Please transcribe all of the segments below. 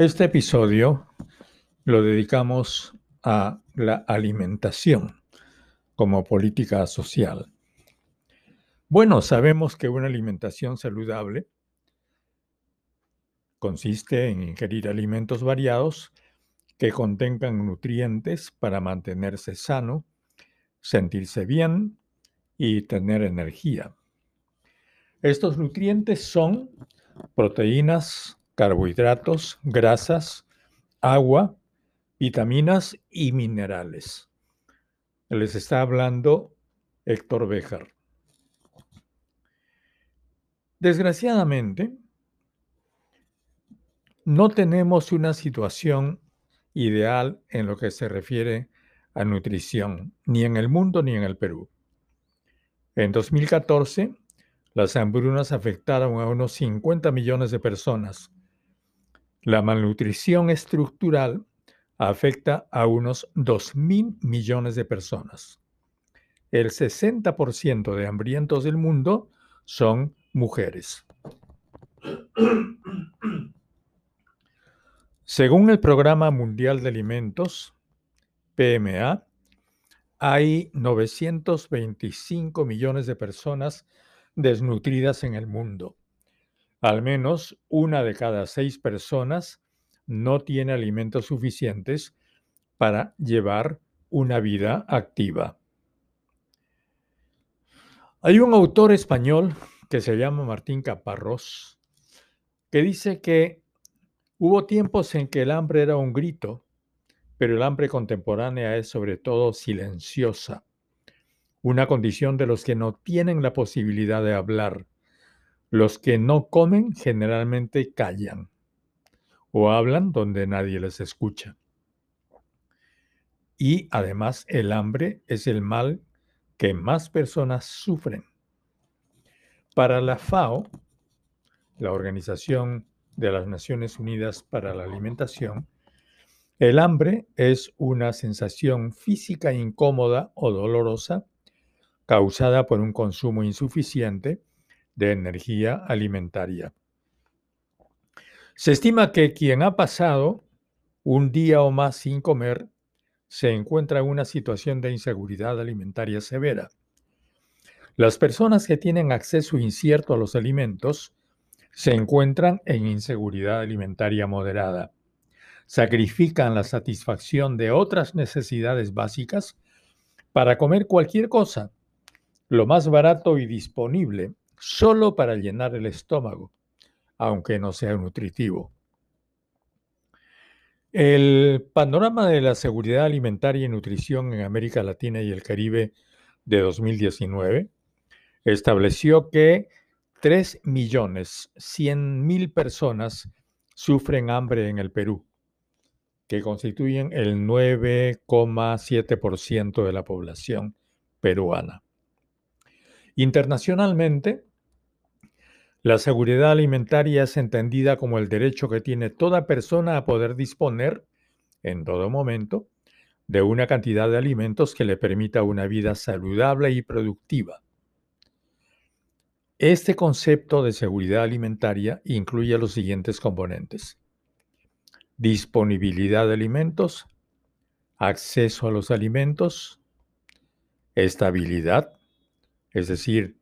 Este episodio lo dedicamos a la alimentación como política social. Bueno, sabemos que una alimentación saludable consiste en ingerir alimentos variados que contengan nutrientes para mantenerse sano, sentirse bien y tener energía. Estos nutrientes son proteínas, carbohidratos, grasas, agua, vitaminas y minerales. Les está hablando Héctor Béjar. Desgraciadamente, no tenemos una situación ideal en lo que se refiere a nutrición, ni en el mundo ni en el Perú. En 2014, las hambrunas afectaron a unos 50 millones de personas la malnutrición estructural afecta a unos 2.000 millones de personas. El 60% de hambrientos del mundo son mujeres. Según el Programa Mundial de Alimentos, PMA, hay 925 millones de personas desnutridas en el mundo. Al menos una de cada seis personas no tiene alimentos suficientes para llevar una vida activa. Hay un autor español que se llama Martín Caparrós que dice que hubo tiempos en que el hambre era un grito, pero el hambre contemporánea es sobre todo silenciosa, una condición de los que no tienen la posibilidad de hablar, los que no comen generalmente callan o hablan donde nadie les escucha. Y además el hambre es el mal que más personas sufren. Para la FAO, la Organización de las Naciones Unidas para la Alimentación, el hambre es una sensación física incómoda o dolorosa causada por un consumo insuficiente de energía alimentaria. Se estima que quien ha pasado un día o más sin comer se encuentra en una situación de inseguridad alimentaria severa. Las personas que tienen acceso incierto a los alimentos se encuentran en inseguridad alimentaria moderada. Sacrifican la satisfacción de otras necesidades básicas para comer cualquier cosa, lo más barato y disponible, solo para llenar el estómago, aunque no sea nutritivo. El panorama de la seguridad alimentaria y nutrición en América Latina y el Caribe de 2019 estableció que 3.100.000 personas sufren hambre en el Perú, que constituyen el 9,7% de la población peruana. Internacionalmente, la seguridad alimentaria es entendida como el derecho que tiene toda persona a poder disponer, en todo momento, de una cantidad de alimentos que le permita una vida saludable y productiva. Este concepto de seguridad alimentaria incluye los siguientes componentes. Disponibilidad de alimentos, acceso a los alimentos, estabilidad, es decir,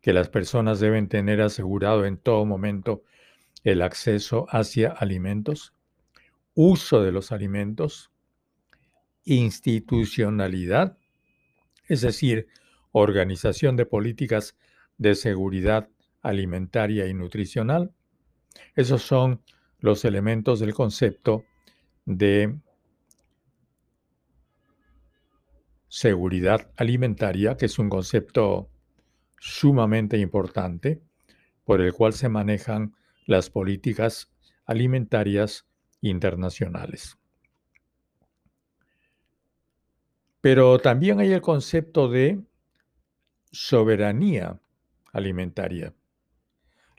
que las personas deben tener asegurado en todo momento el acceso hacia alimentos, uso de los alimentos, institucionalidad, es decir, organización de políticas de seguridad alimentaria y nutricional. Esos son los elementos del concepto de seguridad alimentaria, que es un concepto sumamente importante por el cual se manejan las políticas alimentarias internacionales. Pero también hay el concepto de soberanía alimentaria.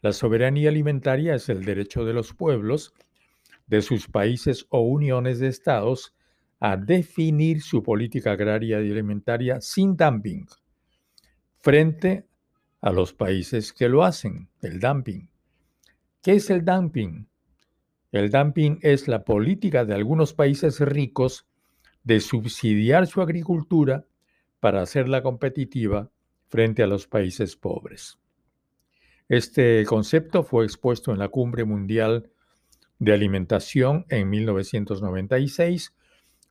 La soberanía alimentaria es el derecho de los pueblos, de sus países o uniones de estados, a definir su política agraria y alimentaria sin dumping, frente a los países que lo hacen, el dumping. ¿Qué es el dumping? El dumping es la política de algunos países ricos de subsidiar su agricultura para hacerla competitiva frente a los países pobres. Este concepto fue expuesto en la Cumbre Mundial de Alimentación en 1996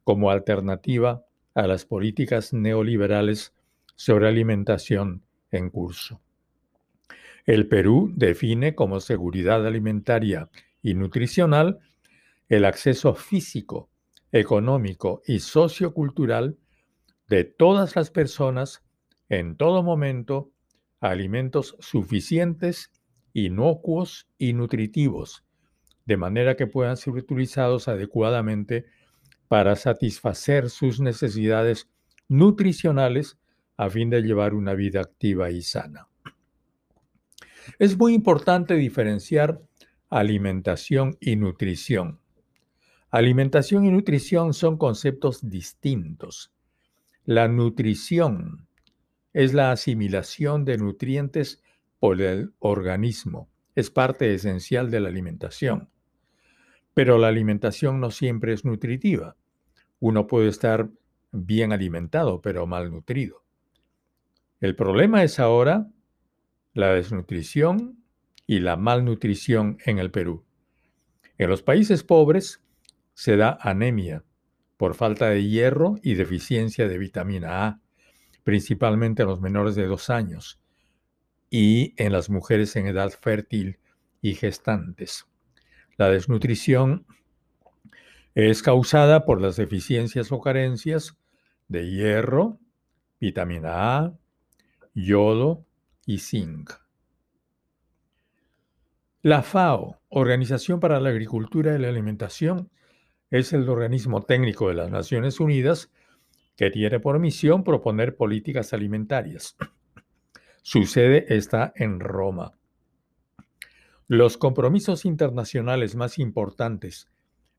como alternativa a las políticas neoliberales sobre alimentación en curso. El Perú define como seguridad alimentaria y nutricional el acceso físico, económico y sociocultural de todas las personas en todo momento a alimentos suficientes, inocuos y nutritivos, de manera que puedan ser utilizados adecuadamente para satisfacer sus necesidades nutricionales a fin de llevar una vida activa y sana. Es muy importante diferenciar alimentación y nutrición. Alimentación y nutrición son conceptos distintos. La nutrición es la asimilación de nutrientes por el organismo. Es parte esencial de la alimentación. Pero la alimentación no siempre es nutritiva. Uno puede estar bien alimentado, pero malnutrido. El problema es ahora la desnutrición y la malnutrición en el Perú. En los países pobres se da anemia por falta de hierro y deficiencia de vitamina A, principalmente en los menores de dos años y en las mujeres en edad fértil y gestantes. La desnutrición es causada por las deficiencias o carencias de hierro, vitamina A, yodo y zinc. La FAO, Organización para la Agricultura y la Alimentación, es el organismo técnico de las Naciones Unidas que tiene por misión proponer políticas alimentarias. Su sede está en Roma. Los compromisos internacionales más importantes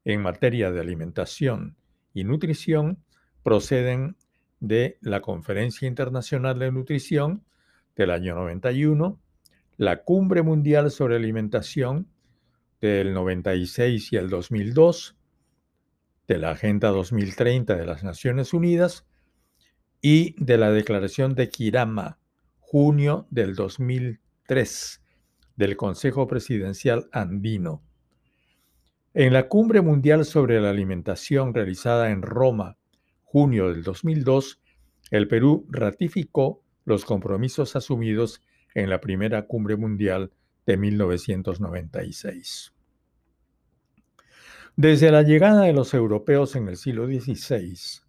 en materia de alimentación y nutrición proceden de la Conferencia Internacional de Nutrición del año 91, la Cumbre Mundial sobre Alimentación del 96 y el 2002, de la Agenda 2030 de las Naciones Unidas y de la Declaración de Kirama, junio del 2003 del Consejo Presidencial Andino. En la Cumbre Mundial sobre la Alimentación realizada en Roma, junio del 2002, el Perú ratificó los compromisos asumidos en la primera Cumbre Mundial de 1996. Desde la llegada de los europeos en el siglo XVI,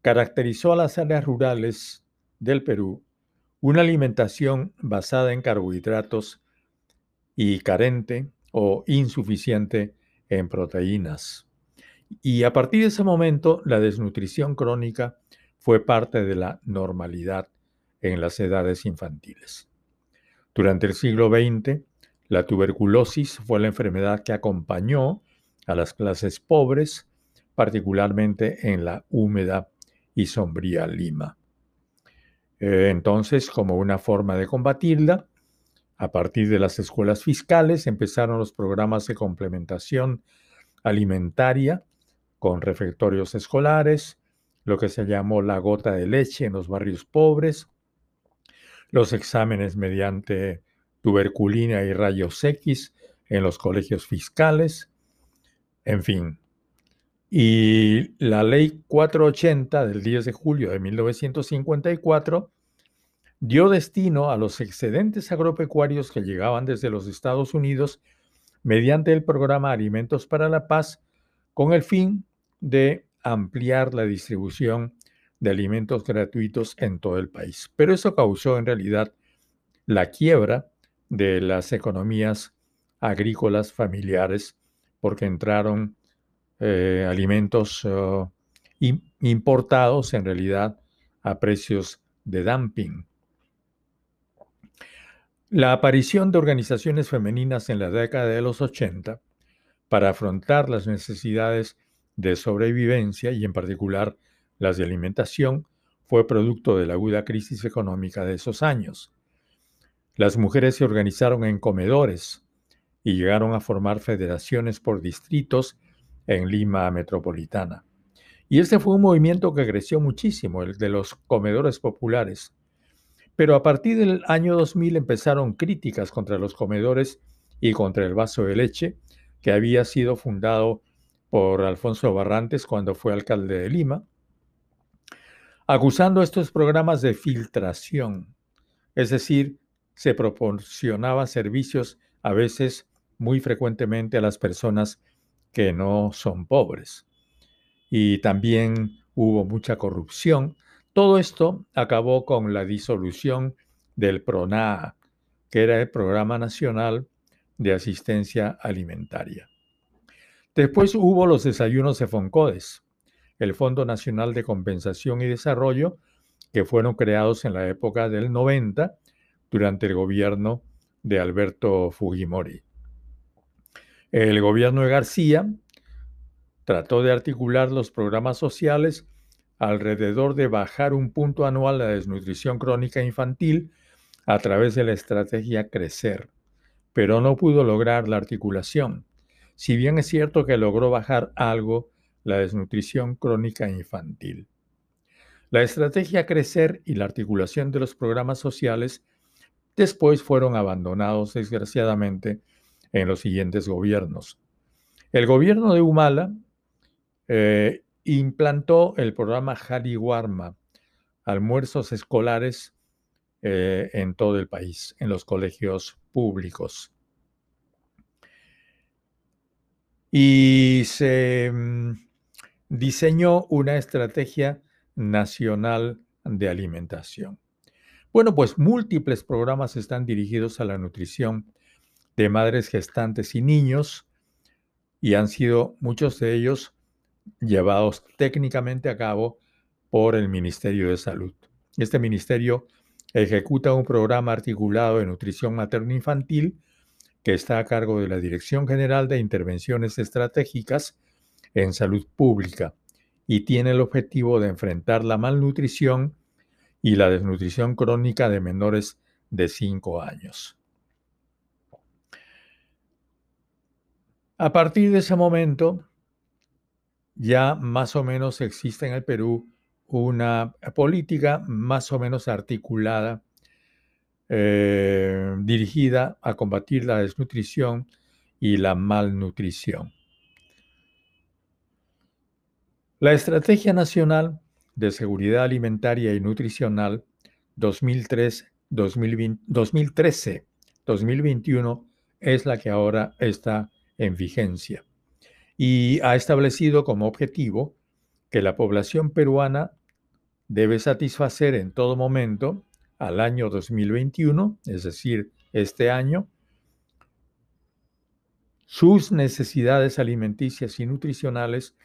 caracterizó a las áreas rurales del Perú una alimentación basada en carbohidratos y carente o insuficiente en proteínas. Y a partir de ese momento, la desnutrición crónica fue parte de la normalidad en las edades infantiles. Durante el siglo XX, la tuberculosis fue la enfermedad que acompañó a las clases pobres, particularmente en la húmeda y sombría Lima. Eh, entonces, como una forma de combatirla, a partir de las escuelas fiscales empezaron los programas de complementación alimentaria con refectorios escolares, lo que se llamó la gota de leche en los barrios pobres, los exámenes mediante tuberculina y rayos X en los colegios fiscales, en fin. Y la ley 480 del 10 de julio de 1954 dio destino a los excedentes agropecuarios que llegaban desde los Estados Unidos mediante el programa Alimentos para la Paz con el fin de ampliar la distribución de alimentos gratuitos en todo el país. Pero eso causó en realidad la quiebra de las economías agrícolas familiares porque entraron eh, alimentos oh, importados en realidad a precios de dumping. La aparición de organizaciones femeninas en la década de los 80 para afrontar las necesidades de sobrevivencia y en particular las de alimentación fue producto de la aguda crisis económica de esos años. Las mujeres se organizaron en comedores y llegaron a formar federaciones por distritos en Lima metropolitana. Y este fue un movimiento que creció muchísimo, el de los comedores populares. Pero a partir del año 2000 empezaron críticas contra los comedores y contra el vaso de leche, que había sido fundado por Alfonso Barrantes cuando fue alcalde de Lima, acusando estos programas de filtración, es decir, se proporcionaban servicios a veces muy frecuentemente a las personas que no son pobres. Y también hubo mucha corrupción. Todo esto acabó con la disolución del PRONAA, que era el Programa Nacional de Asistencia Alimentaria. Después hubo los desayunos de Foncodes, el Fondo Nacional de Compensación y Desarrollo, que fueron creados en la época del 90 durante el gobierno de Alberto Fujimori. El gobierno de García trató de articular los programas sociales alrededor de bajar un punto anual la desnutrición crónica infantil a través de la estrategia Crecer, pero no pudo lograr la articulación. Si bien es cierto que logró bajar algo la desnutrición crónica infantil. La estrategia Crecer y la articulación de los programas sociales después fueron abandonados desgraciadamente en los siguientes gobiernos. El gobierno de Humala eh, implantó el programa Jariwarma, almuerzos escolares eh, en todo el país, en los colegios públicos. Y se mm, diseñó una estrategia nacional de alimentación. Bueno, pues múltiples programas están dirigidos a la nutrición de madres gestantes y niños y han sido muchos de ellos llevados técnicamente a cabo por el Ministerio de Salud. Este ministerio ejecuta un programa articulado de nutrición materno-infantil que está a cargo de la Dirección General de Intervenciones Estratégicas en Salud Pública y tiene el objetivo de enfrentar la malnutrición y la desnutrición crónica de menores de 5 años. A partir de ese momento, ya más o menos existe en el Perú una política más o menos articulada eh, dirigida a combatir la desnutrición y la malnutrición. La Estrategia Nacional de Seguridad Alimentaria y Nutricional 2013-2021 es la que ahora está en vigencia y ha establecido como objetivo que la población peruana debe satisfacer en todo momento al año 2021, es decir, este año, sus necesidades alimenticias y nutricionales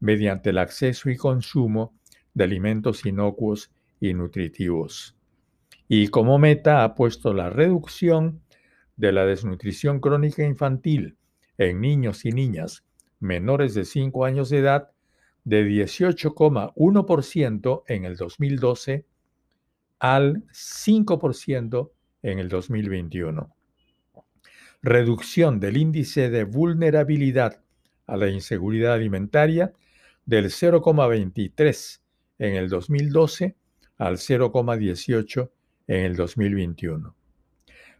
mediante el acceso y consumo de alimentos inocuos y nutritivos. Y como meta ha puesto la reducción de la desnutrición crónica infantil en niños y niñas menores de 5 años de edad de 18,1% en el 2012 al 5% en el 2021. Reducción del índice de vulnerabilidad a la inseguridad alimentaria del 0,23 en el 2012 al 0,18 en el 2021.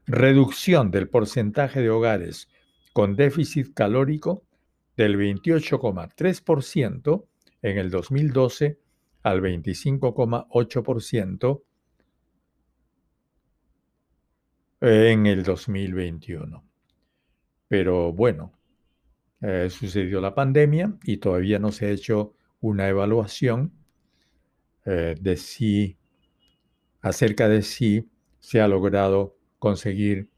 Reducción del porcentaje de hogares con déficit calórico del 28,3% en el 2012 al 25,8% en el 2021. Pero bueno, eh, sucedió la pandemia y todavía no se ha hecho una evaluación eh, de si, acerca de si se ha logrado conseguir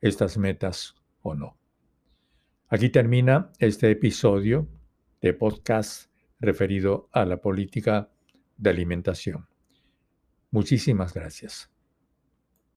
estas metas o no. Aquí termina este episodio de podcast referido a la política de alimentación. Muchísimas gracias.